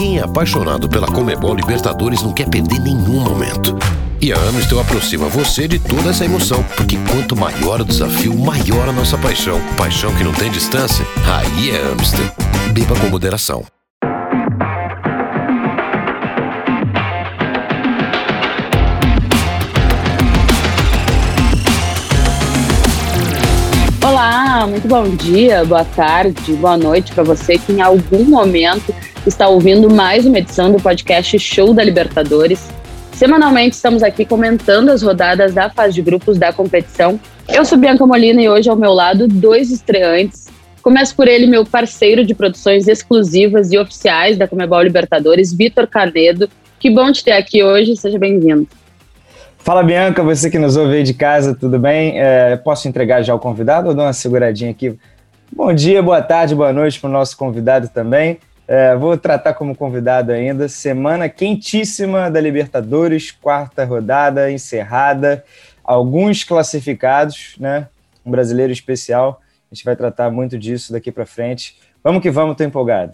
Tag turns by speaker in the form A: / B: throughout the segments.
A: Quem é apaixonado pela Comebol Libertadores não quer perder nenhum momento. E a Amstel aproxima você de toda essa emoção, porque quanto maior o desafio, maior a nossa paixão. Paixão que não tem distância? Aí é Amstel. Beba com moderação.
B: Olá, muito bom dia, boa tarde, boa noite para você que em algum momento está ouvindo mais uma edição do podcast Show da Libertadores. Semanalmente estamos aqui comentando as rodadas da fase de grupos da competição. Eu sou Bianca Molina e hoje ao meu lado dois estreantes. Começo por ele, meu parceiro de produções exclusivas e oficiais da Comebol Libertadores, Vitor Canedo. Que bom te ter aqui hoje, seja bem-vindo.
C: Fala Bianca, você que nos ouve aí de casa, tudo bem? É, posso entregar já o convidado ou dar uma seguradinha aqui? Bom dia, boa tarde, boa noite para o nosso convidado também. É, vou tratar como convidado ainda. Semana quentíssima da Libertadores, quarta rodada encerrada, alguns classificados, né? Um brasileiro especial. A gente vai tratar muito disso daqui para frente. Vamos que vamos, tô empolgado.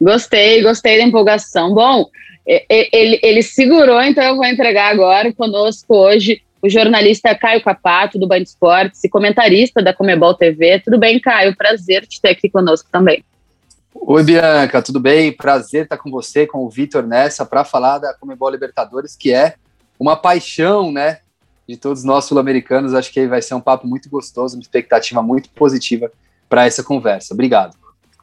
B: Gostei, gostei da empolgação. Bom, ele, ele segurou, então eu vou entregar agora conosco hoje o jornalista Caio Capato, do Band Esportes, e comentarista da Comebol TV. Tudo bem, Caio? Prazer te ter aqui conosco também.
D: Oi, Bianca, tudo bem? Prazer estar com você, com o Vitor nessa, para falar da Comebol Libertadores, que é uma paixão, né, de todos nós sul-americanos. Acho que vai ser um papo muito gostoso, uma expectativa muito positiva para essa conversa. Obrigado.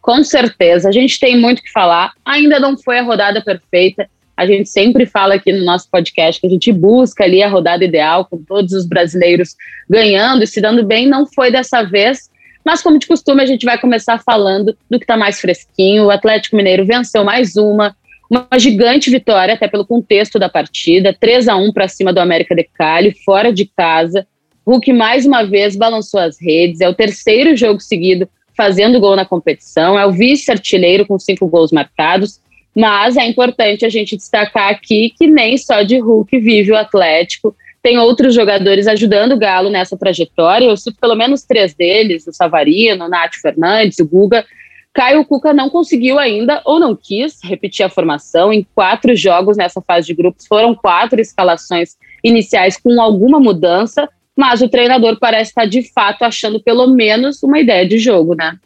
B: Com certeza, a gente tem muito que falar. Ainda não foi a rodada perfeita. A gente sempre fala aqui no nosso podcast que a gente busca ali a rodada ideal, com todos os brasileiros ganhando e se dando bem. Não foi dessa vez, mas como de costume, a gente vai começar falando do que está mais fresquinho. O Atlético Mineiro venceu mais uma, uma gigante vitória, até pelo contexto da partida, 3 a 1 para cima do América de Cali, fora de casa. Hulk mais uma vez balançou as redes, é o terceiro jogo seguido fazendo gol na competição, é o vice-artilheiro com cinco gols marcados mas é importante a gente destacar aqui que nem só de Hulk vive o Atlético. Tem outros jogadores ajudando o Galo nessa trajetória. Eu cito pelo menos três deles: o Savarino, o Nath Fernandes, o Guga. Caio Cuca não conseguiu ainda, ou não quis, repetir a formação. Em quatro jogos nessa fase de grupos, foram quatro escalações iniciais com alguma mudança, mas o treinador parece estar de fato achando pelo menos uma ideia de jogo, né?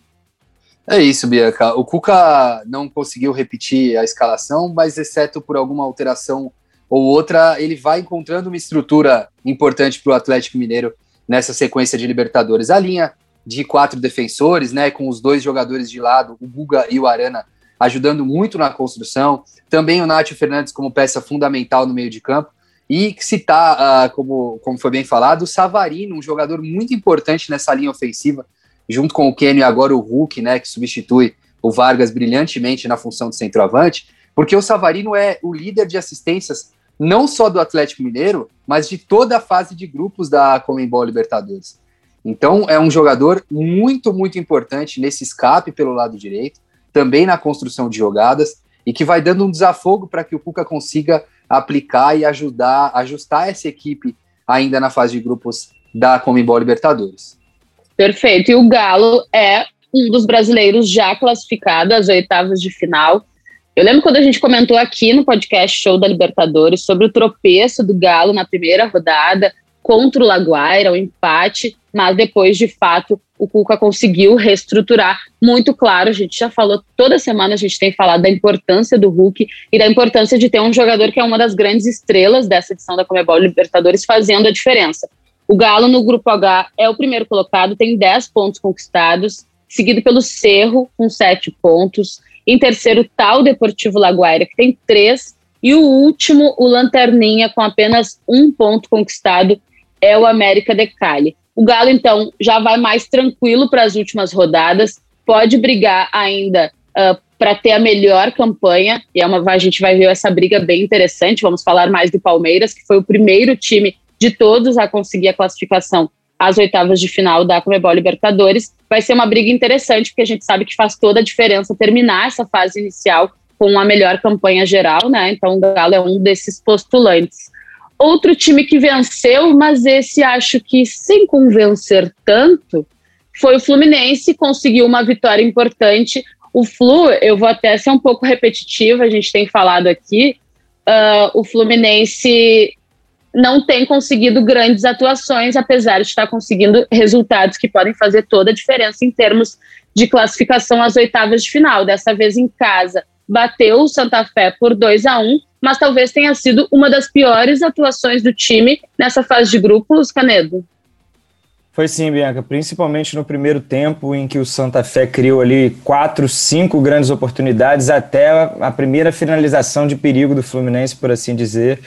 D: É isso, Bianca. O Cuca não conseguiu repetir a escalação, mas exceto por alguma alteração ou outra, ele vai encontrando uma estrutura importante para o Atlético Mineiro nessa sequência de Libertadores. A linha de quatro defensores, né, com os dois jogadores de lado, o Guga e o Arana, ajudando muito na construção. Também o Nacho Fernandes como peça fundamental no meio de campo. E citar, uh, como, como foi bem falado, o Savarino, um jogador muito importante nessa linha ofensiva, junto com o Kenny e agora o Hulk, né, que substitui o Vargas brilhantemente na função de centroavante, porque o Savarino é o líder de assistências não só do Atlético Mineiro, mas de toda a fase de grupos da Comembol Libertadores. Então é um jogador muito, muito importante nesse escape pelo lado direito, também na construção de jogadas e que vai dando um desafogo para que o Cuca consiga aplicar e ajudar, ajustar essa equipe ainda na fase de grupos da Comembol Libertadores.
B: Perfeito. E o Galo é um dos brasileiros já classificado às oitavas de final. Eu lembro quando a gente comentou aqui no podcast Show da Libertadores sobre o tropeço do Galo na primeira rodada contra o Laguaira, o empate, mas depois, de fato, o Cuca conseguiu reestruturar. Muito claro, a gente já falou, toda semana a gente tem falado da importância do Hulk e da importância de ter um jogador que é uma das grandes estrelas dessa edição da Comebol Libertadores fazendo a diferença. O Galo, no grupo H, é o primeiro colocado, tem 10 pontos conquistados, seguido pelo Cerro, com 7 pontos. Em terceiro, tal Deportivo Laguaira, que tem 3. E o último, o Lanterninha, com apenas um ponto conquistado, é o América de Cali. O Galo, então, já vai mais tranquilo para as últimas rodadas, pode brigar ainda uh, para ter a melhor campanha, e é uma, a gente vai ver essa briga bem interessante. Vamos falar mais do Palmeiras, que foi o primeiro time de todos a conseguir a classificação às oitavas de final da Comebol Libertadores. Vai ser uma briga interessante, porque a gente sabe que faz toda a diferença terminar essa fase inicial com a melhor campanha geral, né? Então o Galo é um desses postulantes. Outro time que venceu, mas esse acho que sem convencer tanto, foi o Fluminense, conseguiu uma vitória importante. O Flu, eu vou até ser um pouco repetitiva, a gente tem falado aqui, uh, o Fluminense não tem conseguido grandes atuações, apesar de estar conseguindo resultados que podem fazer toda a diferença em termos de classificação às oitavas de final. Dessa vez em casa, bateu o Santa Fé por 2 a 1 mas talvez tenha sido uma das piores atuações do time nessa fase de grupos, Canedo.
C: Foi sim, Bianca, principalmente no primeiro tempo, em que o Santa Fé criou ali quatro, cinco grandes oportunidades até a primeira finalização de perigo do Fluminense, por assim dizer.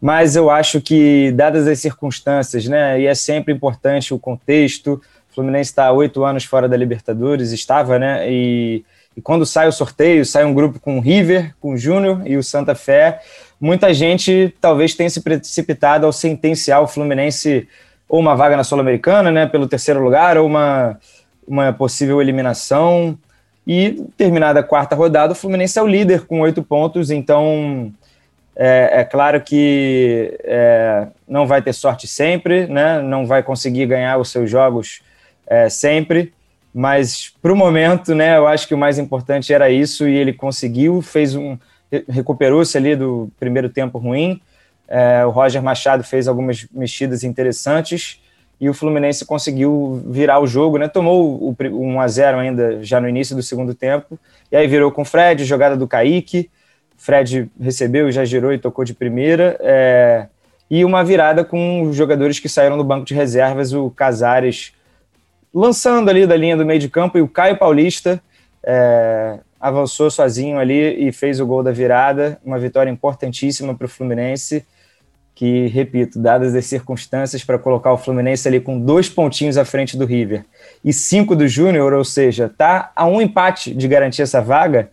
C: Mas eu acho que, dadas as circunstâncias, né, e é sempre importante o contexto, o Fluminense está oito anos fora da Libertadores, estava, né, e e quando sai o sorteio, sai um grupo com o River, com o Júnior e o Santa Fé, muita gente talvez tenha se precipitado ao sentenciar o Fluminense ou uma vaga na Sul-Americana, né, pelo terceiro lugar, ou uma, uma possível eliminação. E terminada a quarta rodada, o Fluminense é o líder com oito pontos, então é, é claro que é, não vai ter sorte sempre, né, não vai conseguir ganhar os seus jogos é, sempre, mas para o momento, né, eu acho que o mais importante era isso e ele conseguiu, fez um recuperou-se ali do primeiro tempo ruim. É, o Roger Machado fez algumas mexidas interessantes e o Fluminense conseguiu virar o jogo, né? Tomou o, o 1 a 0 ainda já no início do segundo tempo e aí virou com o Fred, jogada do Kaique. Fred recebeu, já girou e tocou de primeira. É, e uma virada com os jogadores que saíram do banco de reservas, o Casares lançando ali da linha do meio de campo, e o Caio Paulista é, avançou sozinho ali e fez o gol da virada, uma vitória importantíssima para o Fluminense, que, repito, dadas as circunstâncias, para colocar o Fluminense ali com dois pontinhos à frente do River e cinco do Júnior, ou seja, tá a um empate de garantir essa vaga,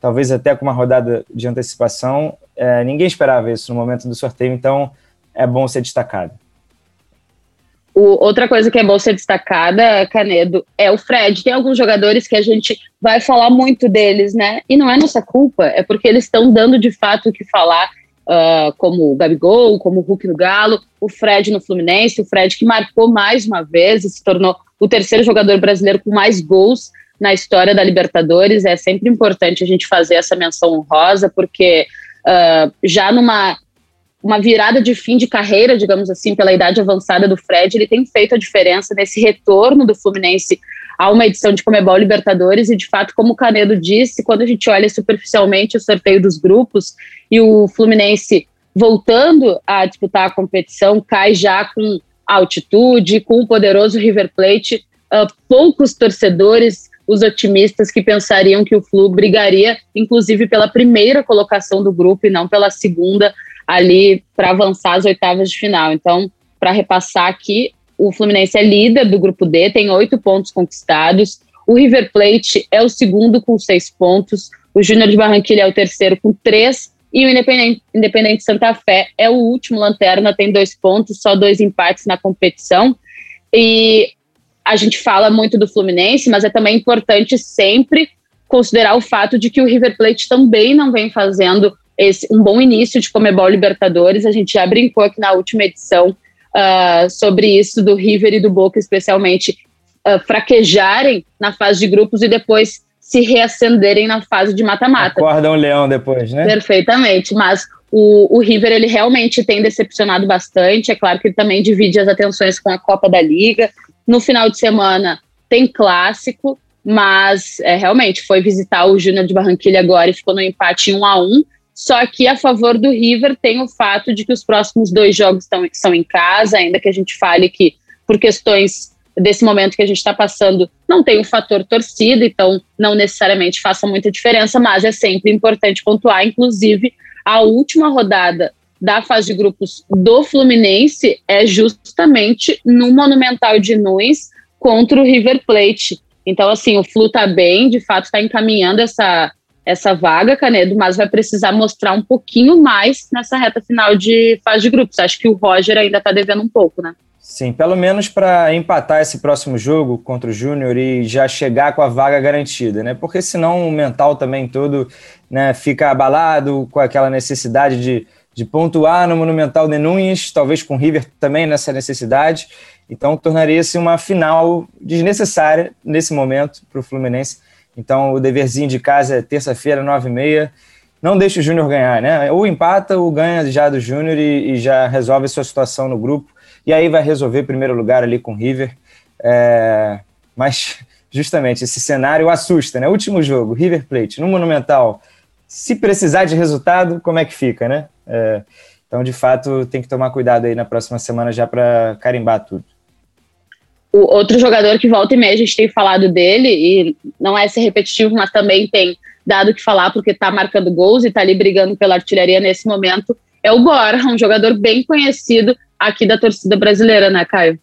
C: talvez até com uma rodada de antecipação, é, ninguém esperava isso no momento do sorteio, então é bom ser destacado.
B: O, outra coisa que é bom ser destacada, Canedo, é o Fred. Tem alguns jogadores que a gente vai falar muito deles, né? E não é nossa culpa, é porque eles estão dando de fato o que falar, uh, como o Gabigol, como o Hulk no Galo, o Fred no Fluminense, o Fred que marcou mais uma vez e se tornou o terceiro jogador brasileiro com mais gols na história da Libertadores. É sempre importante a gente fazer essa menção honrosa, porque uh, já numa uma virada de fim de carreira, digamos assim, pela idade avançada do Fred, ele tem feito a diferença nesse retorno do Fluminense a uma edição de Comebol Libertadores. E de fato, como o Canedo disse, quando a gente olha superficialmente o sorteio dos grupos e o Fluminense voltando a disputar a competição, cai já com altitude, com o poderoso River Plate, uh, poucos torcedores os otimistas que pensariam que o Flu brigaria, inclusive pela primeira colocação do grupo e não pela segunda, ali para avançar as oitavas de final. Então, para repassar aqui, o Fluminense é líder do grupo D, tem oito pontos conquistados. O River Plate é o segundo com seis pontos. O Júnior de Barranquilla é o terceiro com três. E o Independente, Independente Santa Fé é o último lanterna, tem dois pontos, só dois empates na competição. E a gente fala muito do Fluminense, mas é também importante sempre considerar o fato de que o River Plate também não vem fazendo esse, um bom início de Comebol Libertadores. A gente já brincou aqui na última edição uh, sobre isso do River e do Boca, especialmente uh, fraquejarem na fase de grupos e depois se reacenderem na fase de mata-mata.
C: Acordam um leão depois, né?
B: Perfeitamente, mas o, o, River ele realmente tem decepcionado bastante. É claro que ele também divide as atenções com a Copa da Liga. No final de semana tem clássico, mas é, realmente foi visitar o Júnior de Barranquilha agora e ficou no empate 1 a 1 só que a favor do River tem o fato de que os próximos dois jogos estão, são em casa, ainda que a gente fale que, por questões desse momento que a gente está passando, não tem o fator torcida, então não necessariamente faça muita diferença, mas é sempre importante pontuar. Inclusive, a última rodada da fase de grupos do Fluminense é justamente no Monumental de Nunes contra o River Plate. Então, assim, o Flu está bem, de fato está encaminhando essa essa vaga, Canedo, mas vai precisar mostrar um pouquinho mais nessa reta final de fase de grupos. Acho que o Roger ainda está devendo um pouco, né?
C: Sim, pelo menos para empatar esse próximo jogo contra o Júnior e já chegar com a vaga garantida, né? Porque senão o mental também todo né, fica abalado com aquela necessidade de, de pontuar no Monumental de Nunes, talvez com o River também nessa necessidade. Então tornaria-se uma final desnecessária nesse momento para o Fluminense Então o deverzinho de casa é terça-feira, 9h30. Não deixa o Júnior ganhar, né? Ou empata ou ganha já do Júnior e, e, já resolve sua situação no grupo. E aí vai resolver primeiro lugar ali com o River. É... Mas justamente esse cenário assusta, né? Último jogo, River Plate, no Monumental. Se precisar de resultado, como é que fica, né? É... Então, de fato, tem que tomar cuidado aí na próxima semana já para carimbar tudo.
B: O outro jogador que volta e meia a gente tem falado dele, e não é ser repetitivo, mas também tem dado que falar porque está marcando gols e está ali brigando pela artilharia nesse momento, é o Borja, um jogador bem conhecido aqui da torcida brasileira, né, Caio?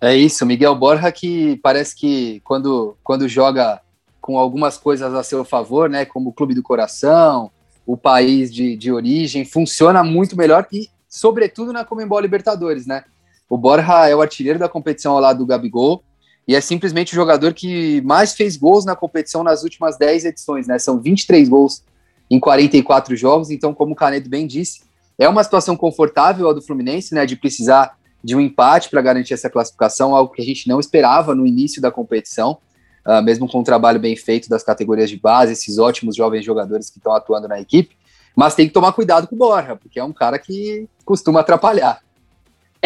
D: É isso, Miguel Borja que parece que quando, quando joga com algumas coisas a seu favor, né, como o clube do coração, o país de, de origem, funciona muito melhor e, sobretudo, na Comembol Libertadores, né? O Borja é o artilheiro da competição ao lado do Gabigol e é simplesmente o jogador que mais fez gols na competição nas últimas 10 edições, né? São 23 gols em 44 jogos, então, como o Canedo bem disse, é uma situação confortável a do Fluminense, né? De precisar de um empate para garantir essa classificação, algo que a gente não esperava no início da competição, uh, mesmo com um trabalho bem feito das categorias de base, esses ótimos jovens jogadores que estão atuando na equipe. Mas tem que tomar cuidado com o Borja, porque é um cara que costuma atrapalhar.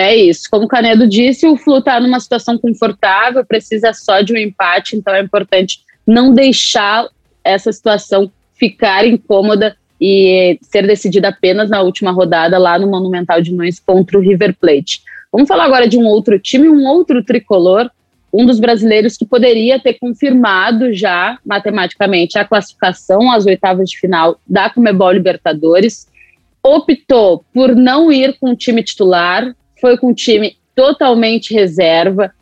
B: É isso. Como o Canedo disse, o Flu está numa situação confortável, precisa só de um empate, então é importante não deixar essa situação ficar incômoda e ser decidida apenas na última rodada lá no Monumental de Nunes contra o River Plate. Vamos falar agora de um outro time, um outro tricolor, um dos brasileiros que poderia ter confirmado já matematicamente a classificação às oitavas de final da Comebol Libertadores, optou por não ir com o time titular, foi com um time totalmente reserva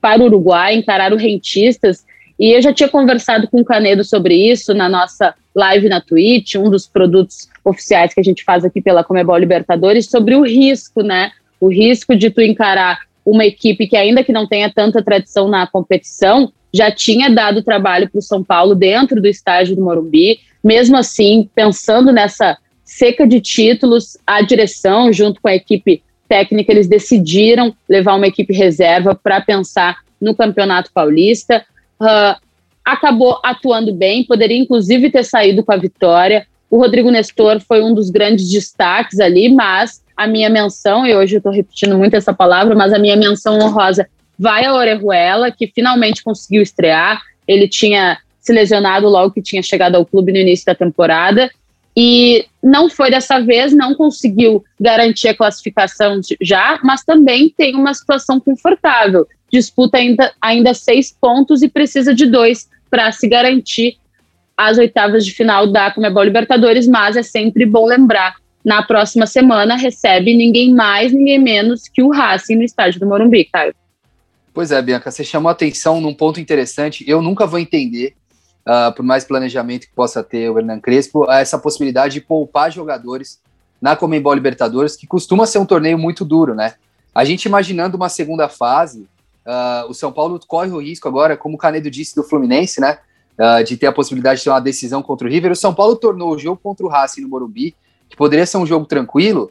B: para o Uruguai, encarar o Rentistas. E eu já tinha conversado com o Canedo sobre isso na nossa live na Twitch, um dos produtos oficiais que a gente faz aqui pela Comebol Libertadores, sobre o risco, né? O risco de tu encarar uma equipe que, ainda que não tenha tanta tradição na competição, já tinha dado trabalho para o São Paulo dentro do estágio do Morumbi. Mesmo assim, pensando nessa seca de títulos, a direção, junto com a equipe técnica, eles decidiram levar uma equipe reserva para pensar no Campeonato Paulista. Uh, acabou atuando bem, poderia inclusive ter saído com a vitória. O Rodrigo Nestor foi um dos grandes destaques ali, mas a minha menção, e hoje eu estou repetindo muito essa palavra, mas a minha menção honrosa vai a Orejuela, que finalmente conseguiu estrear. Ele tinha se lesionado logo que tinha chegado ao clube no início da temporada e não foi dessa vez, não conseguiu garantir a classificação já, mas também tem uma situação confortável. Disputa ainda, ainda seis pontos e precisa de dois para se garantir as oitavas de final da Comebol Libertadores, mas é sempre bom lembrar. Na próxima semana recebe ninguém mais, ninguém menos que o Racing no estádio do Morumbi, Caio.
D: Pois é, Bianca, você chamou atenção num ponto interessante. Eu nunca vou entender uh, por mais planejamento que possa ter o Hernan Crespo, essa possibilidade de poupar jogadores na Comembol Libertadores, que costuma ser um torneio muito duro, né? A gente imaginando uma segunda fase, uh, o São Paulo corre o risco agora, como o Canedo disse do Fluminense, né? Uh, de ter a possibilidade de ter uma decisão contra o River. O São Paulo tornou o jogo contra o Racing no Morumbi, que poderia ser um jogo tranquilo,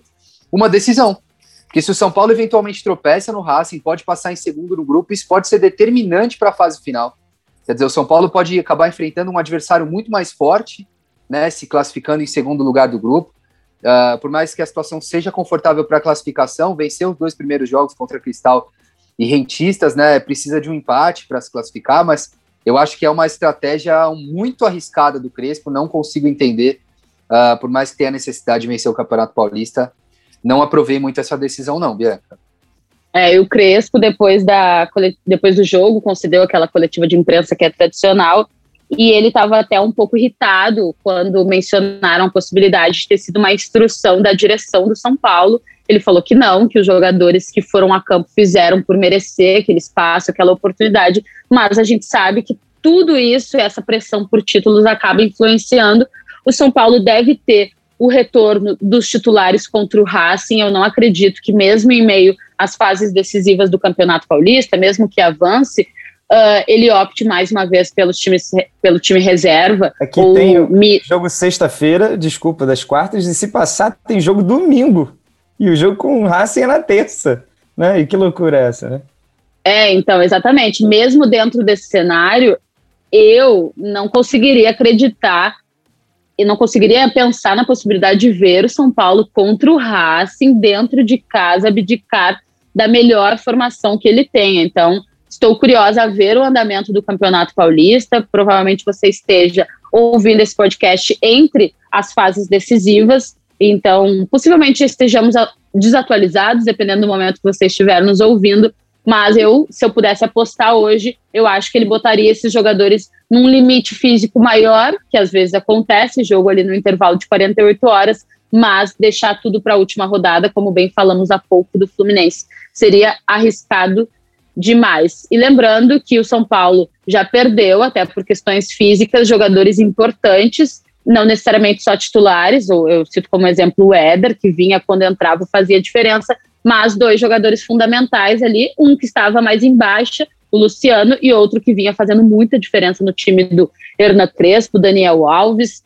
D: uma decisão. Porque se o São Paulo eventualmente tropeça no Racing, pode passar em segundo no grupo, isso pode ser determinante para a fase final. Quer dizer, o São Paulo pode acabar enfrentando um adversário muito mais forte, né, se classificando em segundo lugar do grupo. Uh, por mais que a situação seja confortável para a classificação, vencer os dois primeiros jogos contra Cristal e Rentistas, né, precisa de um empate para se classificar, mas eu acho que é uma estratégia muito arriscada do Crespo, não consigo entender, uh, por mais que tenha necessidade de vencer o Campeonato Paulista, não aprovei muito essa decisão não, Bianca.
B: É, e o Crespo, depois, da, depois do jogo, concedeu aquela coletiva de imprensa que é tradicional, e ele estava até um pouco irritado quando mencionaram a possibilidade de ter sido uma instrução da direção do São Paulo. Ele falou que não, que os jogadores que foram a campo fizeram por merecer aquele espaço, aquela oportunidade, mas a gente sabe que tudo isso, essa pressão por títulos, acaba influenciando. O São Paulo deve ter o retorno dos titulares contra o Racing. Eu não acredito que, mesmo em meio às fases decisivas do Campeonato Paulista, mesmo que avance, uh, ele opte mais uma vez pelo time, pelo time reserva.
C: Aqui tem o mi... jogo sexta-feira, desculpa, das quartas, e se passar, tem jogo domingo. E o jogo com o Racing é na terça. Né? E que loucura é essa, né?
B: É, então, exatamente. Mesmo dentro desse cenário, eu não conseguiria acreditar e não conseguiria pensar na possibilidade de ver o São Paulo contra o Racing dentro de casa abdicar da melhor formação que ele tem. Então, estou curiosa a ver o andamento do Campeonato Paulista. Provavelmente você esteja ouvindo esse podcast entre as fases decisivas. Então, possivelmente estejamos desatualizados, dependendo do momento que você estiver nos ouvindo. Mas eu, se eu pudesse apostar hoje, eu acho que ele botaria esses jogadores num limite físico maior, que às vezes acontece, jogo ali no intervalo de 48 horas, mas deixar tudo para a última rodada, como bem falamos há pouco do Fluminense. Seria arriscado demais. E lembrando que o São Paulo já perdeu, até por questões físicas, jogadores importantes, não necessariamente só titulares, ou eu cito como exemplo o Éder, que vinha quando entrava fazia diferença, mas dois jogadores fundamentais ali, um que estava mais em baixa o Luciano, e outro que vinha fazendo muita diferença no time do Hernan Crespo, Daniel Alves,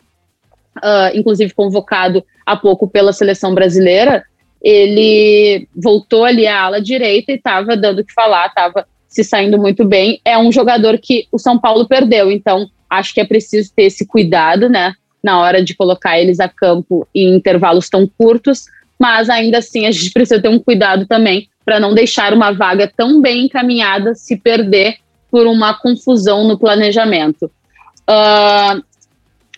B: uh, inclusive convocado há pouco pela seleção brasileira, ele voltou ali à ala direita e estava dando o que falar, estava se saindo muito bem. É um jogador que o São Paulo perdeu, então acho que é preciso ter esse cuidado, né, na hora de colocar eles a campo em intervalos tão curtos, mas ainda assim a gente precisa ter um cuidado também para não deixar uma vaga tão bem encaminhada se perder por uma confusão no planejamento. Uh,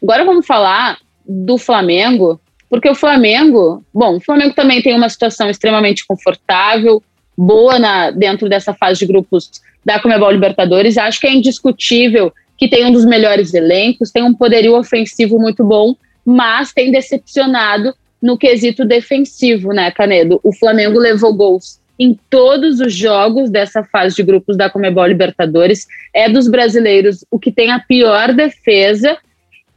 B: agora vamos falar do Flamengo, porque o Flamengo, bom, o Flamengo também tem uma situação extremamente confortável, boa na, dentro dessa fase de grupos da Comebol Libertadores. Acho que é indiscutível que tem um dos melhores elencos, tem um poderio ofensivo muito bom, mas tem decepcionado no quesito defensivo, né, Canedo? O Flamengo levou gols em todos os jogos dessa fase de grupos da Comebol Libertadores. É dos brasileiros o que tem a pior defesa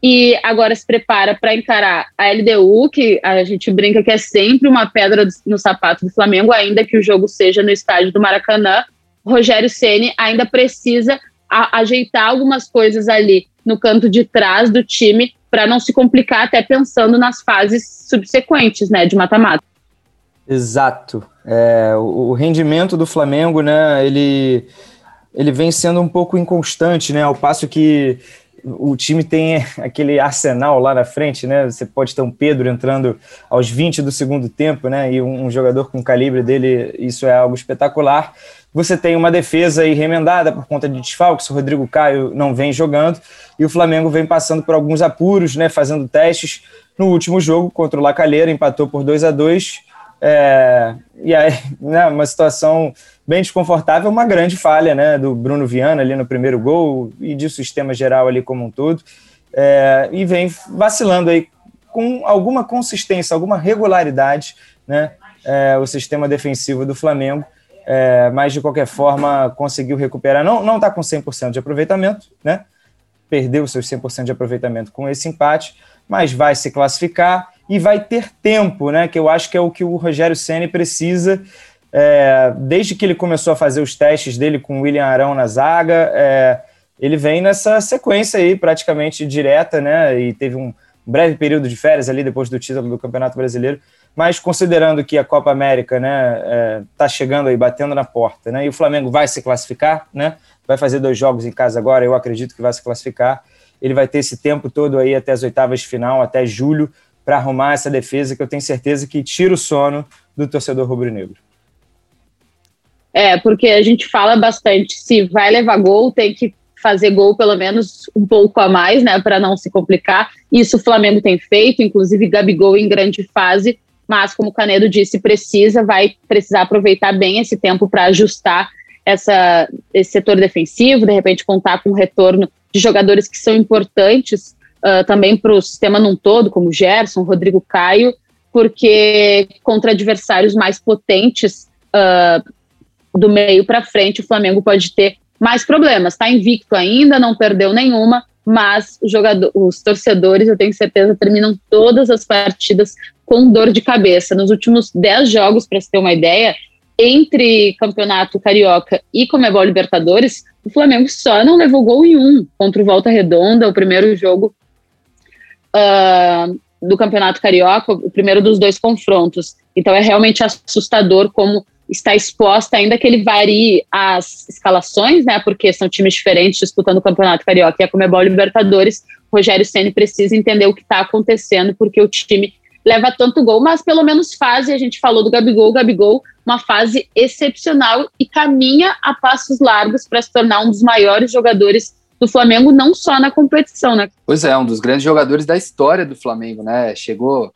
B: e agora se prepara para encarar a LDU, que a gente brinca que é sempre uma pedra no sapato do Flamengo, ainda que o jogo seja no estádio do Maracanã. Rogério Ceni ainda precisa ajeitar algumas coisas ali no canto de trás do time para não se complicar até pensando nas fases subsequentes, né, de mata-mata.
C: Exato. É, o, o, rendimento do Flamengo, né, ele, ele vem sendo um pouco inconstante, né, ao passo que o time tem aquele arsenal lá na frente, né, você pode ter um Pedro entrando aos 20 do segundo tempo, né, e um, jogador com o calibre dele, isso é algo espetacular. Você tem uma defesa aí remendada por conta de desfalques, o Rodrigo Caio não vem jogando, e o Flamengo vem passando por alguns apuros, né, fazendo testes. No último jogo contra o Lacalheira, empatou por 2 a 2 é, e aí, né, uma situação bem desconfortável, uma grande falha né, do Bruno Viana ali no primeiro gol e de sistema geral ali como um todo. É, e vem vacilando aí com alguma consistência, alguma regularidade, né, é, o sistema defensivo do Flamengo. É, mas de qualquer forma conseguiu recuperar. Não está com 100% de aproveitamento, né? Perdeu seus 100% de aproveitamento com esse empate, mas vai se classificar e vai ter tempo, né? Que eu acho que é o que o Rogério Ceni precisa. É, desde que ele começou a fazer os testes dele com o William Arão na zaga, é, ele vem nessa sequência aí praticamente direta, né? E teve um breve período de férias ali depois do título do Campeonato Brasileiro. Mas considerando que a Copa América, né, está é, chegando aí, batendo na porta, né? E o Flamengo vai se classificar, né? Vai fazer dois jogos em casa agora, eu acredito que vai se classificar. Ele vai ter esse tempo todo aí até as oitavas de final, até julho, para arrumar essa defesa que eu tenho certeza que tira o sono do torcedor rubro-negro.
B: É, porque a gente fala bastante, se vai levar gol, tem que fazer gol pelo menos um pouco a mais, né, para não se complicar. Isso o Flamengo tem feito, inclusive Gabigol em grande fase, mas como o Canedo disse, precisa, vai precisar aproveitar bem esse tempo para ajustar essa, esse setor defensivo, de repente contar com o retorno de jogadores que são importantes uh, também para o sistema num todo, como Gerson, Rodrigo Caio, porque contra adversários mais potentes uh, do meio para frente, o Flamengo pode ter mais problemas. Está invicto ainda, não perdeu nenhuma, mas jogador, os torcedores, eu tenho certeza, terminam todas as partidas com dor de cabeça. Nos últimos 10 jogos, para você ter uma ideia, entre Campeonato Carioca e Comebol Libertadores, o Flamengo só não levou gol em um contra o Volta Redonda, o primeiro jogo uh, do Campeonato Carioca, o primeiro dos dois confrontos. Então é realmente assustador como está exposta, ainda que ele varie as escalações, né? Porque são times diferentes disputando o Campeonato Carioca e a Comebol Libertadores. Rogério Ceni precisa entender o que está acontecendo, porque o time leva tanto gol, mas pelo menos fase, a gente falou do Gabigol, o Gabigol, uma fase excepcional e caminha a passos largos para se tornar um dos maiores jogadores do Flamengo, não só na competição, né?
D: Pois é, um dos grandes jogadores da história do Flamengo, né? Chegou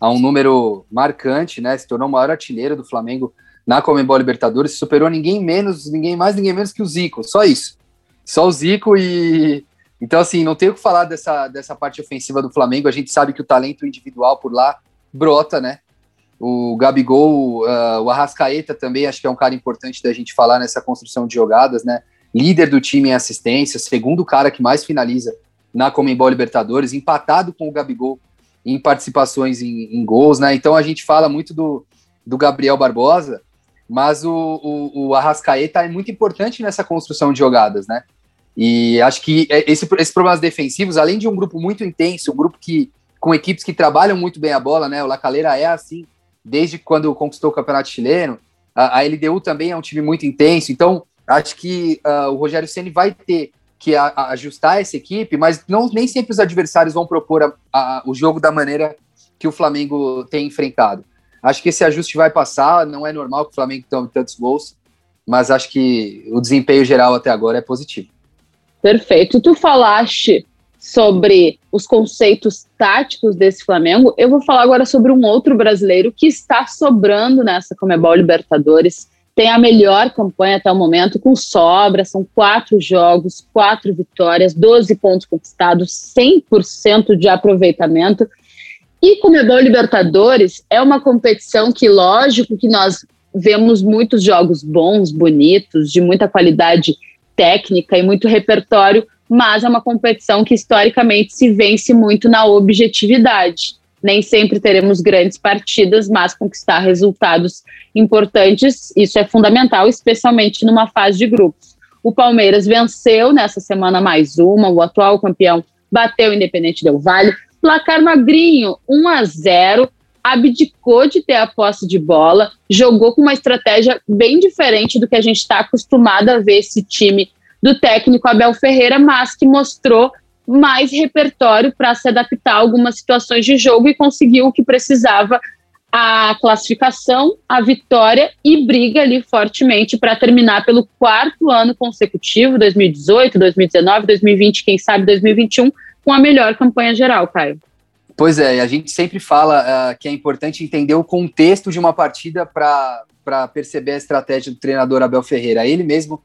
D: a um número marcante, né? Se tornou o maior artilheiro do Flamengo na Comembol Libertadores, superou ninguém menos, ninguém mais, ninguém menos que o Zico, só isso. Só o Zico e então assim, não tenho o que falar dessa, dessa parte ofensiva do Flamengo, a gente sabe que o talento individual por lá brota, né? O Gabigol, uh, o Arrascaeta também acho que é um cara importante da gente falar nessa construção de jogadas, né? Líder do time em assistência, segundo cara que mais finaliza na Comembol Libertadores, empatado com o Gabigol em participações em, em, gols, né? Então a gente fala muito do, do Gabriel Barbosa, mas o, o, o, Arrascaeta é muito importante nessa construção de jogadas, né? E acho que é, esse, esses problemas defensivos, além de um grupo muito intenso, um grupo que com equipes que trabalham muito bem a bola, né? O La Calera é assim desde quando conquistou o Campeonato Chileno. A, a LDU também é um time muito intenso, então acho que uh, o Rogério Ceni vai ter que a, a ajustar essa equipe, mas não, nem sempre os adversários vão propor o jogo da maneira que o Flamengo tem enfrentado. Acho que esse ajuste vai passar, não é normal que o Flamengo tome tantos gols, mas acho que o desempenho geral até agora é positivo.
B: Perfeito. Tu falaste sobre os conceitos táticos desse Flamengo. Eu vou falar agora sobre um outro brasileiro que está sobrando nessa Comebol Libertadores tem a melhor campanha até o momento, com sobra, são quatro jogos, quatro vitórias, 12 pontos conquistados, 100% de aproveitamento. E Comebol Libertadores é uma competição que, lógico, que nós vemos muitos jogos bons, bonitos, de muita qualidade técnica e muito repertório, mas é uma competição que historicamente se vence muito na objetividade. Nem sempre teremos grandes partidas, mas conquistar resultados importantes, isso é fundamental, especialmente numa fase de grupos. O Palmeiras venceu nessa semana mais uma, o atual campeão bateu o Independente Del Vale, placar magrinho, 1 a 0 abdicou de ter a posse de bola, jogou com uma estratégia bem diferente do que a gente está acostumado a ver esse time do técnico Abel Ferreira, mas que mostrou mais repertório para se adaptar a algumas situações de jogo e conseguiu o que precisava a classificação, a vitória e briga ali fortemente para terminar pelo quarto ano consecutivo, 2018, 2019, 2020, quem sabe 2021, com a melhor campanha geral, Caio.
D: Pois é, a gente sempre fala uh, que é importante entender o contexto de uma partida para perceber a estratégia do treinador Abel Ferreira. Ele mesmo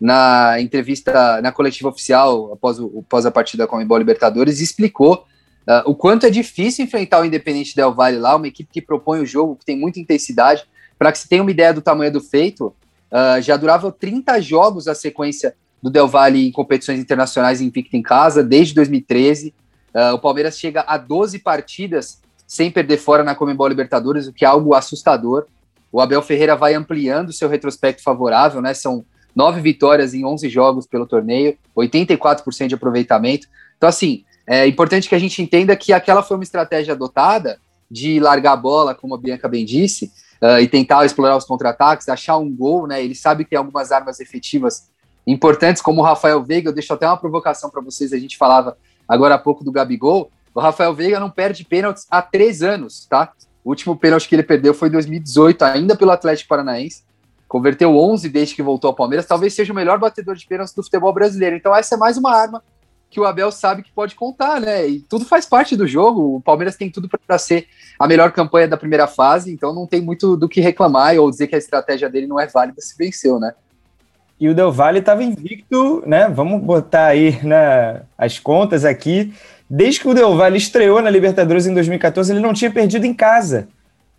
D: na entrevista, na coletiva oficial, após, o, após a partida com o Embol Libertadores, explicou uh, o quanto é difícil enfrentar o Independente Del Valle lá, uma equipe que propõe o jogo, que tem muita intensidade. Para que se tenha uma ideia do tamanho do feito, uh, já durava 30 jogos a sequência do Del Valle em competições internacionais invicto em casa, desde 2013. Uh, ah, o Palmeiras chega a 12 partidas sem perder fora na Comembol Libertadores, o que é algo assustador. O Abel Ferreira vai ampliando seu retrospecto favorável, né? São nove vitórias em 11 jogos pelo torneio, 84% de aproveitamento. Então, assim, é importante que a gente entenda que aquela foi uma estratégia adotada de largar a bola, como a Bianca bem disse, uh, e tentar explorar os contra-ataques, achar um gol, né? Ele sabe que tem algumas armas efetivas importantes, como o Rafael Veiga. Eu deixo até uma provocação para vocês. A gente falava agora há pouco do Gabigol. O Rafael Veiga não perde pênaltis há três anos, tá? O último pênalti que ele perdeu foi em 2018, ainda pelo Atlético Paranaense converteu 11 desde que voltou ao Palmeiras, talvez seja o melhor batedor de pênaltis do futebol brasileiro. Então essa é mais uma arma que o Abel sabe que pode contar, né? E tudo faz parte do jogo. O Palmeiras tem tudo para ser a melhor campanha da primeira fase, então não tem muito do que reclamar ou dizer que a estratégia dele não é válida se venceu, né?
C: E o Del Valle estava invicto, né? Vamos botar aí né, as contas aqui. Desde que o Del Valle estreou na Libertadores em 2014, ele não tinha perdido em casa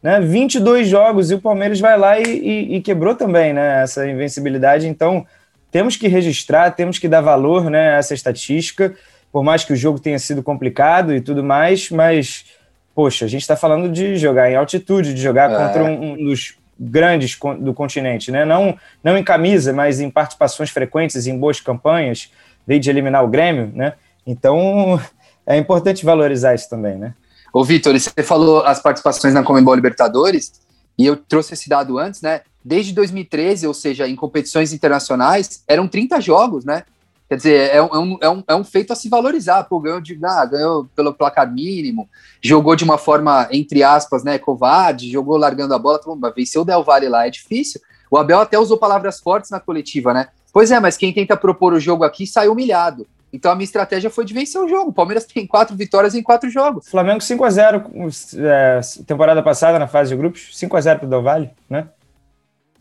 C: né? 22 jogos e o Palmeiras vai lá e, e, e, quebrou também né? essa invencibilidade. Então, temos que registrar, temos que dar valor né, a essa estatística, por mais que o jogo tenha sido complicado e tudo mais, mas, poxa, a gente está falando de jogar em altitude, de jogar é. contra um, um, dos grandes do continente, né? Não, não em camisa, mas em participações frequentes, em boas campanhas, desde eliminar o Grêmio, né? Então, é importante valorizar isso também, né?
D: Ô, Vitor, você falou as participações na Comembol Libertadores, e eu trouxe esse dado antes, né? Desde 2013, ou seja, em competições internacionais, eram 30 jogos, né? Quer dizer, é um, é um, é um feito a se valorizar. Pô, ganhou, de, ah, ganhou pelo placar mínimo, jogou de uma forma, entre aspas, né, covarde, jogou largando a bola, falou, venceu o Del Valle lá, é difícil. O Abel até usou palavras fortes na coletiva, né? Pois é, mas quem tenta propor o jogo aqui sai humilhado. Então a minha estratégia foi de vencer o jogo. O Palmeiras tem quatro vitórias em quatro jogos.
C: Flamengo 5x0, é, temporada passada na fase de grupos, 5x0 pro Del Valle, né?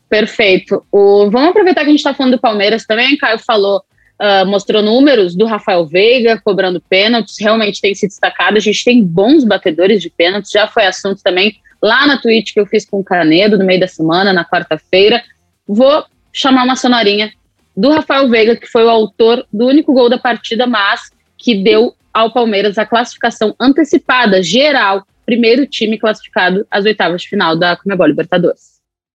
B: Perfeito. O, vamos aproveitar que a gente está falando do Palmeiras também. Caio falou, uh, mostrou números do Rafael Veiga cobrando pênaltis, realmente tem se destacado. A gente tem bons batedores de pênaltis, já foi assunto também lá na Twitch que eu fiz com o Canedo no meio da semana, na quarta-feira. Vou chamar uma sonorinha do Rafael Veiga, que foi o autor do único gol da partida, mas que deu ao Palmeiras a classificação antecipada, geral, primeiro time classificado às oitavas de final da Comebol Libertadores.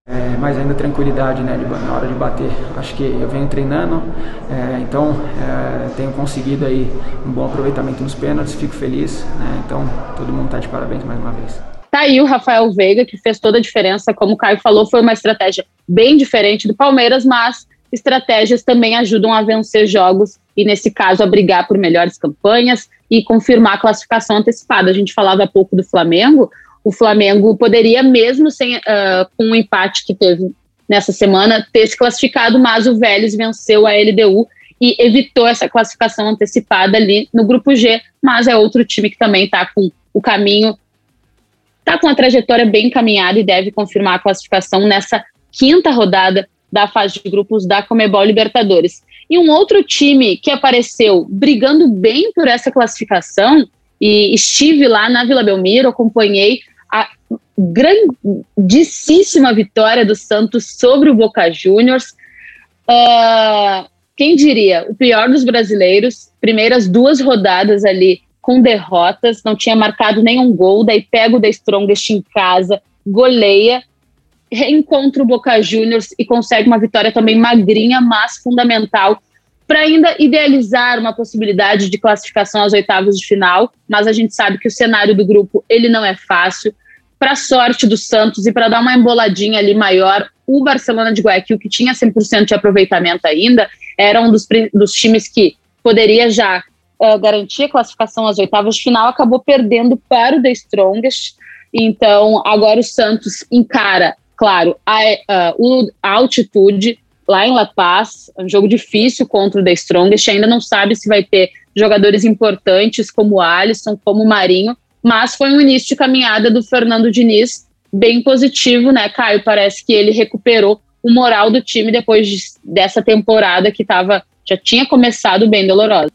E: É, mas ainda tranquilidade né, na hora de bater. Acho que eu venho treinando, é, então é, tenho conseguido aí um bom aproveitamento nos pênaltis, fico feliz. Né, então todo mundo está de parabéns mais uma vez.
B: Tá aí o Rafael Veiga, que fez toda a diferença, como o Caio falou, foi uma estratégia bem diferente do Palmeiras, mas estratégias também ajudam a vencer jogos e, nesse caso, a brigar por melhores campanhas e confirmar a classificação antecipada. A gente falava há pouco do Flamengo, o Flamengo poderia, mesmo sem uh, com o empate que teve nessa semana, ter se classificado, mas o Vélez venceu a LDU e evitou essa classificação antecipada ali no grupo G, mas é outro time que também está com o caminho, está com a trajetória bem encaminhada e deve confirmar a classificação nessa quinta rodada da fase de grupos da Comebol Libertadores. E um outro time que apareceu brigando bem por essa classificação, e estive lá na Vila Belmiro, acompanhei grandíssima vitória do Santos sobre o Boca Juniors. Uh, quem diria? O pior dos brasileiros, primeiras duas rodadas ali com derrotas, não tinha marcado nenhum gol, daí pega o The Strongest em casa, goleia reencontra o Boca Juniors e consegue uma vitória também magrinha, mas fundamental para ainda idealizar uma possibilidade de classificação às oitavas de final, mas a gente sabe que o cenário do grupo ele não é fácil. Para sorte do Santos e para dar uma emboladinha ali maior, o Barcelona de Guayaquil, que tinha 100% de aproveitamento ainda, era um dos, dos times que poderia já uh, garantir a classificação às oitavas de final, acabou perdendo para o The Strongest. Então, agora o Santos encara Claro, a, a, a altitude lá em La Paz, um jogo difícil contra o The Strongest, ainda não sabe se vai ter jogadores importantes como Alisson, como Marinho, mas foi um início de caminhada do Fernando Diniz bem positivo, né, Caio? Parece que ele recuperou o moral do time depois de, dessa temporada que tava, já tinha começado bem dolorosa.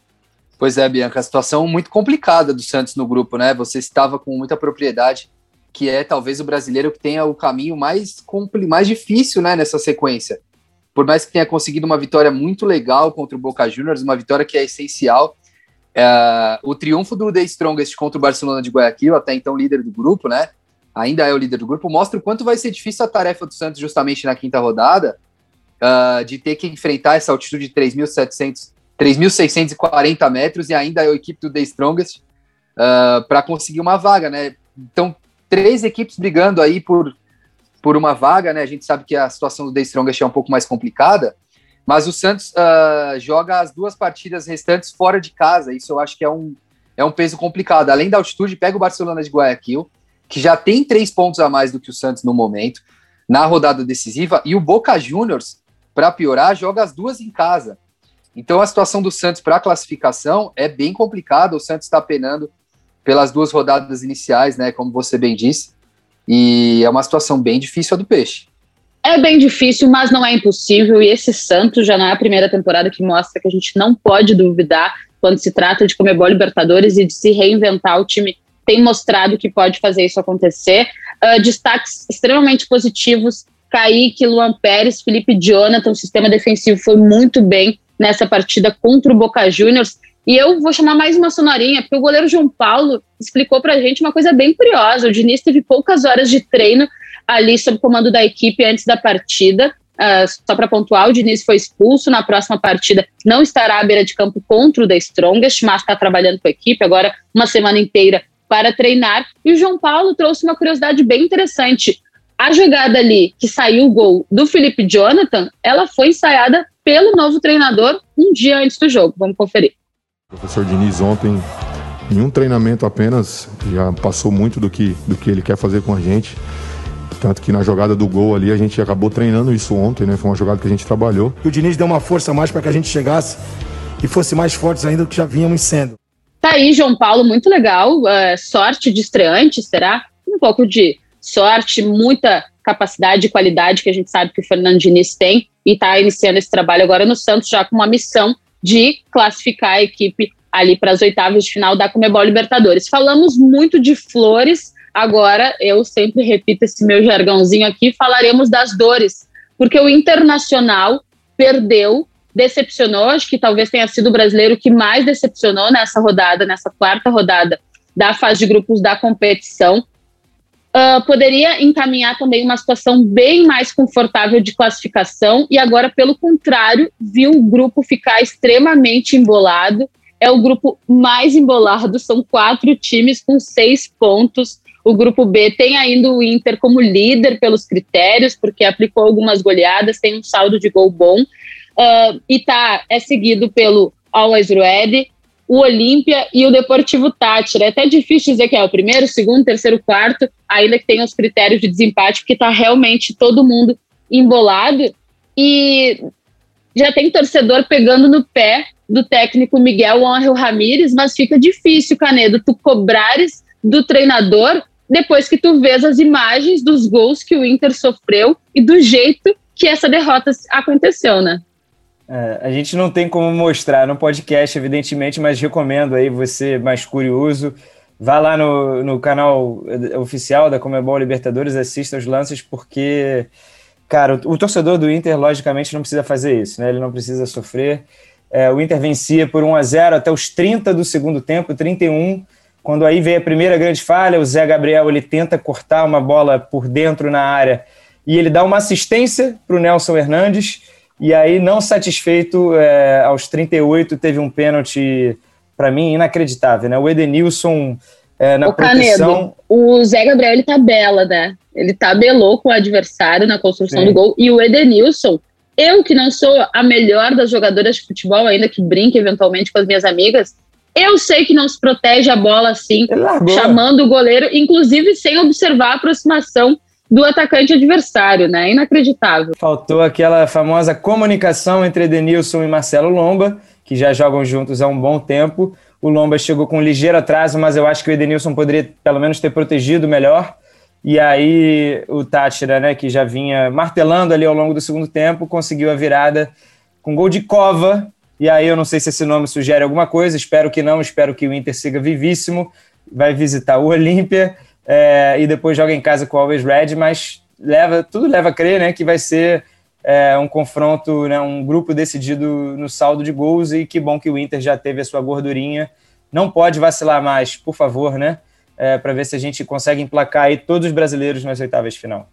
D: Pois é, Bianca, a situação muito complicada do Santos no grupo, né? Você estava com muita propriedade que é talvez o brasileiro que tenha o caminho mais, mais difícil né, nessa sequência. Por mais que tenha conseguido uma vitória muito legal contra o Boca Juniors, uma vitória que é essencial. É, o triunfo do The Strongest contra o Barcelona de Guayaquil, até então líder do grupo, né? Ainda é o líder do grupo, mostra o quanto vai ser difícil a tarefa do Santos justamente na quinta rodada, uh, de ter que enfrentar essa altitude de 3.640 metros e ainda é a equipe do The Strongest uh, para conseguir uma vaga, né? Então, três equipes brigando aí por, por uma vaga, né? A gente sabe que a situação do The Strongest é um pouco mais complicada, mas o Santos uh, joga as duas partidas restantes fora de casa. Isso eu acho que é um, é um peso complicado. Além da altitude, pega o Barcelona de Guayaquil, que já tem três pontos a mais do que o Santos no momento, na rodada decisiva, e o Boca Juniors, para piorar, joga as duas em casa. Então a situação do Santos para a classificação é bem complicada. O Santos está penando pelas duas rodadas iniciais, né? Como você bem disse. E é uma situação bem difícil a do Peixe.
B: É bem difícil, mas não é impossível. E esse Santos já não é a primeira temporada que mostra que a gente não pode duvidar quando se trata de Comebol Libertadores e de se reinventar. O time tem mostrado que pode fazer isso acontecer. Uh, destaques extremamente positivos: Kaique, Luan Pérez, Felipe Jonathan. O sistema defensivo foi muito bem nessa partida contra o Boca Juniors. E eu vou chamar mais uma sonorinha, porque o goleiro João Paulo explicou pra gente uma coisa bem curiosa. O Diniz teve poucas horas de treino ali sob comando da equipe antes da partida. Uh, só para pontuar, o Diniz foi expulso na próxima partida, não estará à beira de campo contra o The Strongest, mas está trabalhando com a equipe agora uma semana inteira para treinar. E o João Paulo trouxe uma curiosidade bem interessante. a jogada ali que saiu o gol do Felipe Jonathan, ela foi ensaiada pelo novo treinador um dia antes do jogo. Vamos conferir.
F: O professor Diniz ontem, em um treinamento apenas, já passou muito do que, do que ele quer fazer com a gente. Tanto que na jogada do gol ali a gente acabou treinando isso ontem, né? Foi uma jogada que a gente trabalhou.
G: O Diniz deu uma força a mais para que a gente chegasse e fosse mais fortes ainda do que já vínhamos sendo.
B: Tá aí, João Paulo, muito legal. Uh, sorte de estreante, será? Um pouco de sorte, muita capacidade e qualidade que a gente sabe que o Fernando Diniz tem e está iniciando esse trabalho agora no Santos já com uma missão de classificar a equipe ali para as oitavas de final da Comebol Libertadores. Falamos muito de flores, agora eu sempre repito esse meu jargãozinho aqui, falaremos das dores, porque o Internacional perdeu, decepcionou, acho que talvez tenha sido o brasileiro que mais decepcionou nessa rodada, nessa quarta rodada da fase de grupos da competição uh, poderia encaminhar também uma situação bem mais confortável de classificação e agora, pelo contrário, viu o grupo ficar extremamente embolado. É o grupo mais embolado, são quatro times com seis pontos. O grupo B tem ainda o Inter como líder pelos critérios, porque aplicou algumas goleadas, tem um saldo de gol bom. Uh, e tá, é seguido pelo Always Ready, o Olímpia e o Deportivo Tátira. É até difícil dizer que é o primeiro, segundo, terceiro, quarto, ainda que tenha os critérios de desempate, porque está realmente todo mundo embolado. E já tem torcedor pegando no pé do técnico Miguel Ángel Ramírez, mas fica difícil, Canedo, tu cobrares do treinador depois que tu vês as imagens dos gols que o Inter sofreu e do jeito que essa derrota aconteceu, né?
C: É, a gente não tem como mostrar no podcast, evidentemente, mas recomendo aí você mais curioso. Vá lá no, no canal oficial da Comebol Libertadores, assista os lances, porque, cara, o, o, torcedor do Inter, logicamente, não precisa fazer isso, né? Ele não precisa sofrer. É, o Inter vencia por 1 a 0 até os 30 do segundo tempo, 31. Quando aí veio a primeira grande falha, o Zé Gabriel ele tenta cortar uma bola por dentro na área e ele dá uma assistência para o Nelson Hernandes e aí, não satisfeito, é, aos 38, teve um pênalti, para mim, inacreditável, né? O Edenilson é, na o proteção... Canedo,
B: o Zé Gabriel, ele tabela, né? Ele tabelou com o adversário na construção Sim. do gol. E o Edenilson, eu que não sou a melhor das jogadoras de futebol, ainda que brinque eventualmente com as minhas amigas, eu sei que não se protege a bola assim, chamando o goleiro, inclusive sem observar a aproximação do atacante adversário, né? Inacreditável.
C: Faltou aquela famosa comunicação entre Edenilson e Marcelo Lomba, que já jogam juntos há um bom tempo. O Lomba chegou com um ligeiro atraso, mas eu acho que o Edenilson poderia pelo menos ter protegido melhor. E aí o Tátira, né, que já vinha martelando ali ao longo do segundo tempo, conseguiu a virada com gol de Cova. E aí eu não sei se esse nome sugere alguma coisa, espero que não, espero que o Inter siga vivíssimo. Vai visitar o Olímpia é, e depois joga em casa com o Always Red, mas leva, tudo leva a crer né, que vai ser é, um confronto, né, um grupo decidido no saldo de gols e que bom que o Inter já teve a sua gordurinha. Não pode vacilar mais, por favor, né? É, para ver se a gente consegue emplacar aí todos os brasileiros nas oitavas de final.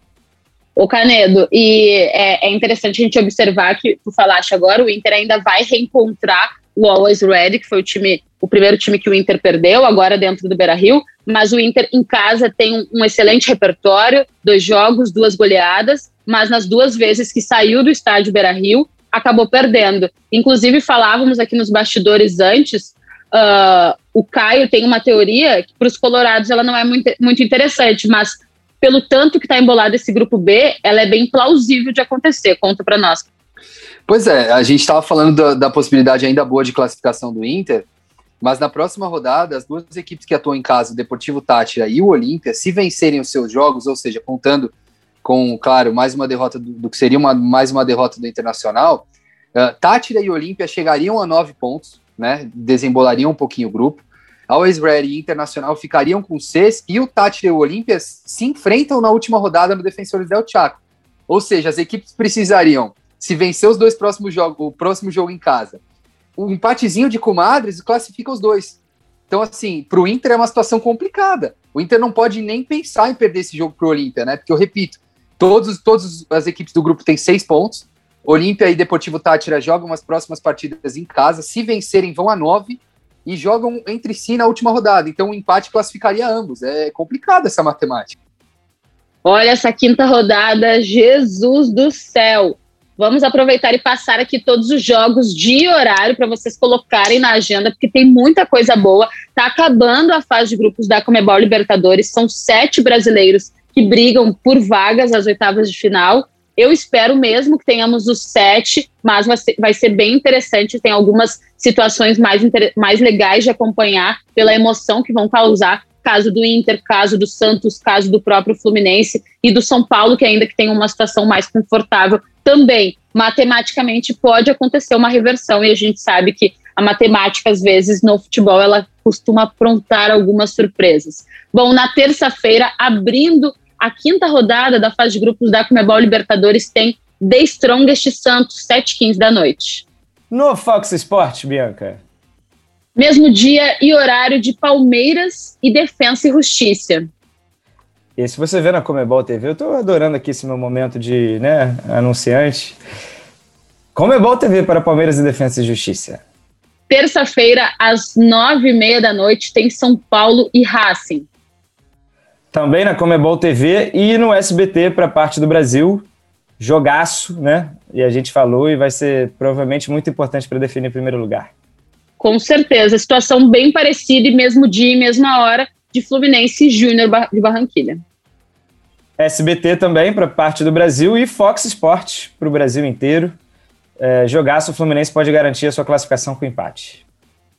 B: O Canedo, e é, é, interessante a gente observar que tu falaste agora, o Inter ainda vai reencontrar o Always Ready, que foi o time, o primeiro time que o Inter perdeu, agora dentro do Beira Rio, mas o Inter em casa tem um, um excelente repertório, dois jogos, duas goleadas, mas nas duas vezes que saiu do estádio Beira Rio, acabou perdendo. Inclusive, falávamos aqui nos bastidores antes, uh, o Caio tem uma teoria que para os colorados ela não é muito, muito interessante, mas pelo tanto que está embolado esse grupo B, ela é bem plausível de acontecer. Conta para nós.
D: Pois é, a gente estava falando da, da, possibilidade ainda boa de classificação do Inter, mas na próxima rodada, as duas equipes que atuam em casa, o Deportivo Tátira e o Olímpia, se vencerem os seus jogos, ou seja, contando com, claro, mais uma derrota do, do que seria uma, mais uma derrota do Internacional, uh, Tátira e Olímpia chegariam a nove pontos, né? Desembolariam um pouquinho o grupo. Always Ready e Internacional ficariam com seis e o Tátira e o Olímpia se enfrentam na última rodada no Defensores del Chaco. Ou seja, as equipes precisariam se vencer os dois próximos jogos, o próximo jogo em casa um empatezinho de comadres classifica os dois. Então, assim, para o Inter é uma situação complicada. O Inter não pode nem pensar em perder esse jogo para o Olímpia, né? Porque eu repito, todos, todas as equipes do grupo têm seis pontos. Olímpia e Deportivo Tátira jogam as próximas partidas em casa. Se vencerem, vão a nove e jogam entre si na última rodada. Então, o empate classificaria ambos. É complicado essa matemática.
B: Olha essa quinta rodada, Jesus do céu! Vamos aproveitar e passar aqui todos os jogos de horário para vocês colocarem na agenda, porque tem muita coisa boa. Tá acabando a fase de grupos da Comebol Libertadores, são sete brasileiros que brigam por vagas às oitavas de final. Eu espero mesmo que tenhamos os sete, mas vai ser, bem interessante. Tem algumas situações mais, mais legais de acompanhar pela emoção que vão causar. Caso do Inter, caso do Santos, caso do próprio Fluminense e do São Paulo, que ainda que tem uma situação mais confortável também, matematicamente, pode acontecer uma reversão, e a gente sabe que a matemática, às vezes, no futebol, ela costuma aprontar algumas surpresas. Bom, na terça-feira, abrindo a quinta rodada da fase de grupos da Comebol Libertadores, tem The Strongest Santos, 7h15 da noite.
C: No Fox Sports, Bianca.
B: Mesmo dia e horário de Palmeiras e Defensa e Justiça.
C: E se você vê na Comebol TV, eu estou adorando aqui esse meu momento de né, anunciante. Comebol TV para Palmeiras e Defesa e Justiça.
B: Terça-feira, às nove e meia da noite, tem São Paulo e Racing.
C: Também na Comebol TV e no SBT para parte do Brasil. Jogaço, né? E a gente falou e vai ser provavelmente muito importante para definir o primeiro lugar.
B: Com certeza. Situação bem parecida e mesmo dia e mesma hora de Fluminense Júnior de Barranquilha.
C: SBT também para parte do Brasil e Fox Sports para o Brasil inteiro. É, jogaço, o Fluminense pode garantir a sua classificação com empate.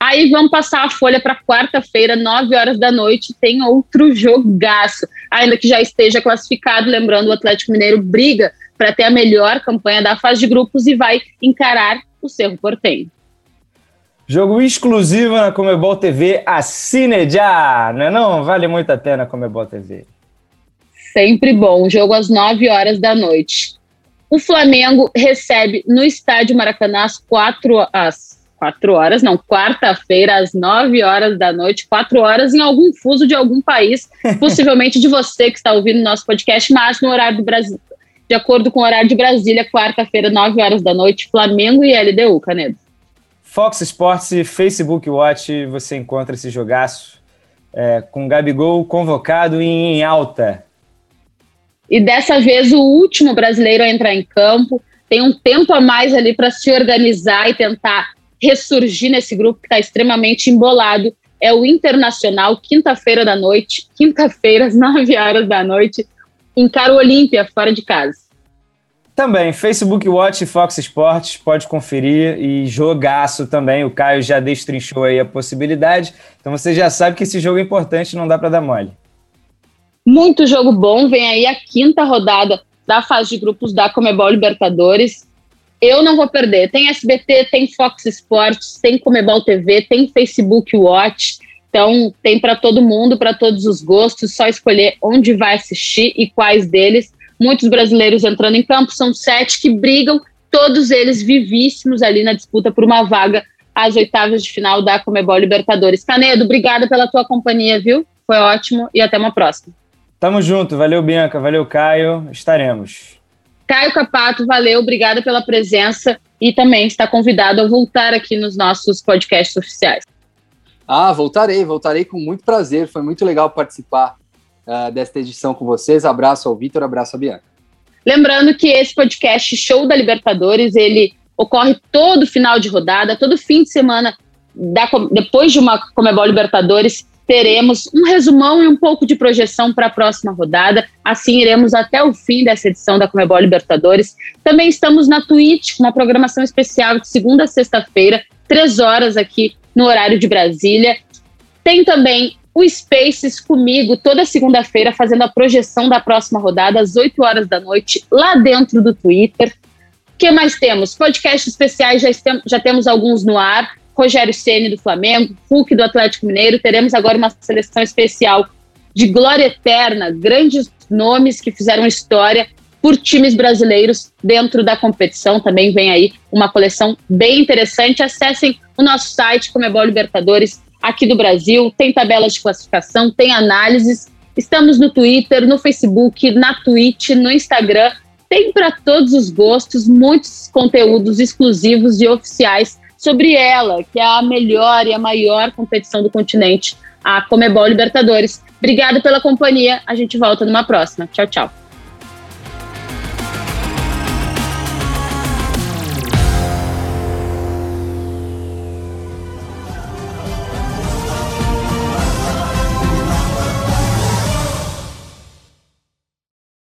B: Aí vamos passar a folha para quarta-feira, 9 horas da noite, tem outro jogaço. Ainda que já esteja classificado, lembrando, o Atlético Mineiro briga para ter a melhor campanha da fase de grupos e vai encarar o Cerro Porteño.
C: Jogo exclusivo na Comebol TV, assine já, não é não? Vale muito a pena a Comebol TV.
B: Sempre bom, jogo às 9 horas da noite. O Flamengo recebe no estádio Maracanã às 4, às 4 horas, não, quarta-feira às 9 horas da noite, 4 horas em algum fuso de algum país, possivelmente de você que está ouvindo nosso podcast, mas no horário do Brasil, de acordo com o horário de Brasília, quarta-feira, 9 horas da noite, Flamengo e LDU, Canedo.
C: Fox Sports e Facebook Watch você encontra esse jogaço é, com Gabigol convocado em alta.
B: E dessa vez o último brasileiro a entrar em campo tem um tempo a mais ali para se organizar e tentar ressurgir nesse grupo que está extremamente embolado. É o Internacional, quinta-feira da noite, quinta-feira às 9 horas da noite, em Caro Olímpia, fora de casa.
C: Também, Facebook Watch e Fox Sports, pode conferir e jogaço também. O Caio já destrinchou aí a possibilidade. Então você já sabe que esse jogo é importante, não dá para dar mole.
B: Muito jogo bom, vem aí a quinta rodada da fase de grupos da Comebol Libertadores. Eu não vou perder. Tem SBT, tem Fox Sports, tem Comebol TV, tem Facebook Watch. Então tem para todo mundo, para todos os gostos, só escolher onde vai assistir e quais deles muitos brasileiros entrando em campo, são sete que brigam, todos eles vivíssimos ali na disputa por uma vaga às oitavas de final da Comebol Libertadores. Canedo, obrigada pela tua companhia, viu? Foi ótimo e até uma próxima.
C: Tamo junto, valeu Bianca, valeu Caio, estaremos.
B: Caio Capato, valeu, obrigada pela presença e também está convidado a voltar aqui nos nossos podcasts oficiais.
D: Ah, voltarei, voltarei com muito prazer, foi muito legal participar uh, desta edição com vocês. Abraço ao Vitor, abraço a Bianca.
B: Lembrando que esse podcast Show da Libertadores, ele ocorre todo final de rodada, todo fim de semana, da, depois de uma Comebol Libertadores, teremos um resumão e um pouco de projeção para a próxima rodada. Assim iremos até o fim dessa edição da Comebol Libertadores. Também estamos na Twitch, com uma programação especial de segunda a sexta-feira, três horas aqui no horário de Brasília. Tem também o Spaces comigo toda segunda-feira, fazendo a projeção da próxima rodada, às 8 horas da noite, lá dentro do Twitter. O que mais temos? Podcasts especiais, já, já temos alguns no ar. Rogério Ceni do Flamengo, Hulk do Atlético Mineiro. Teremos agora uma seleção especial de glória eterna, grandes nomes que fizeram história por times brasileiros dentro da competição. Também vem aí uma coleção bem interessante. Acessem o nosso site, Comebol Libertadores, aqui do Brasil, tem tabelas de classificação, tem análises. Estamos no Twitter, no Facebook, na Twitch, no Instagram. Tem para todos os gostos muitos conteúdos exclusivos e oficiais sobre ela, que é a melhor e a maior competição do continente, a Comebol Libertadores. Obrigada pela companhia. A gente volta numa próxima. Tchau, tchau.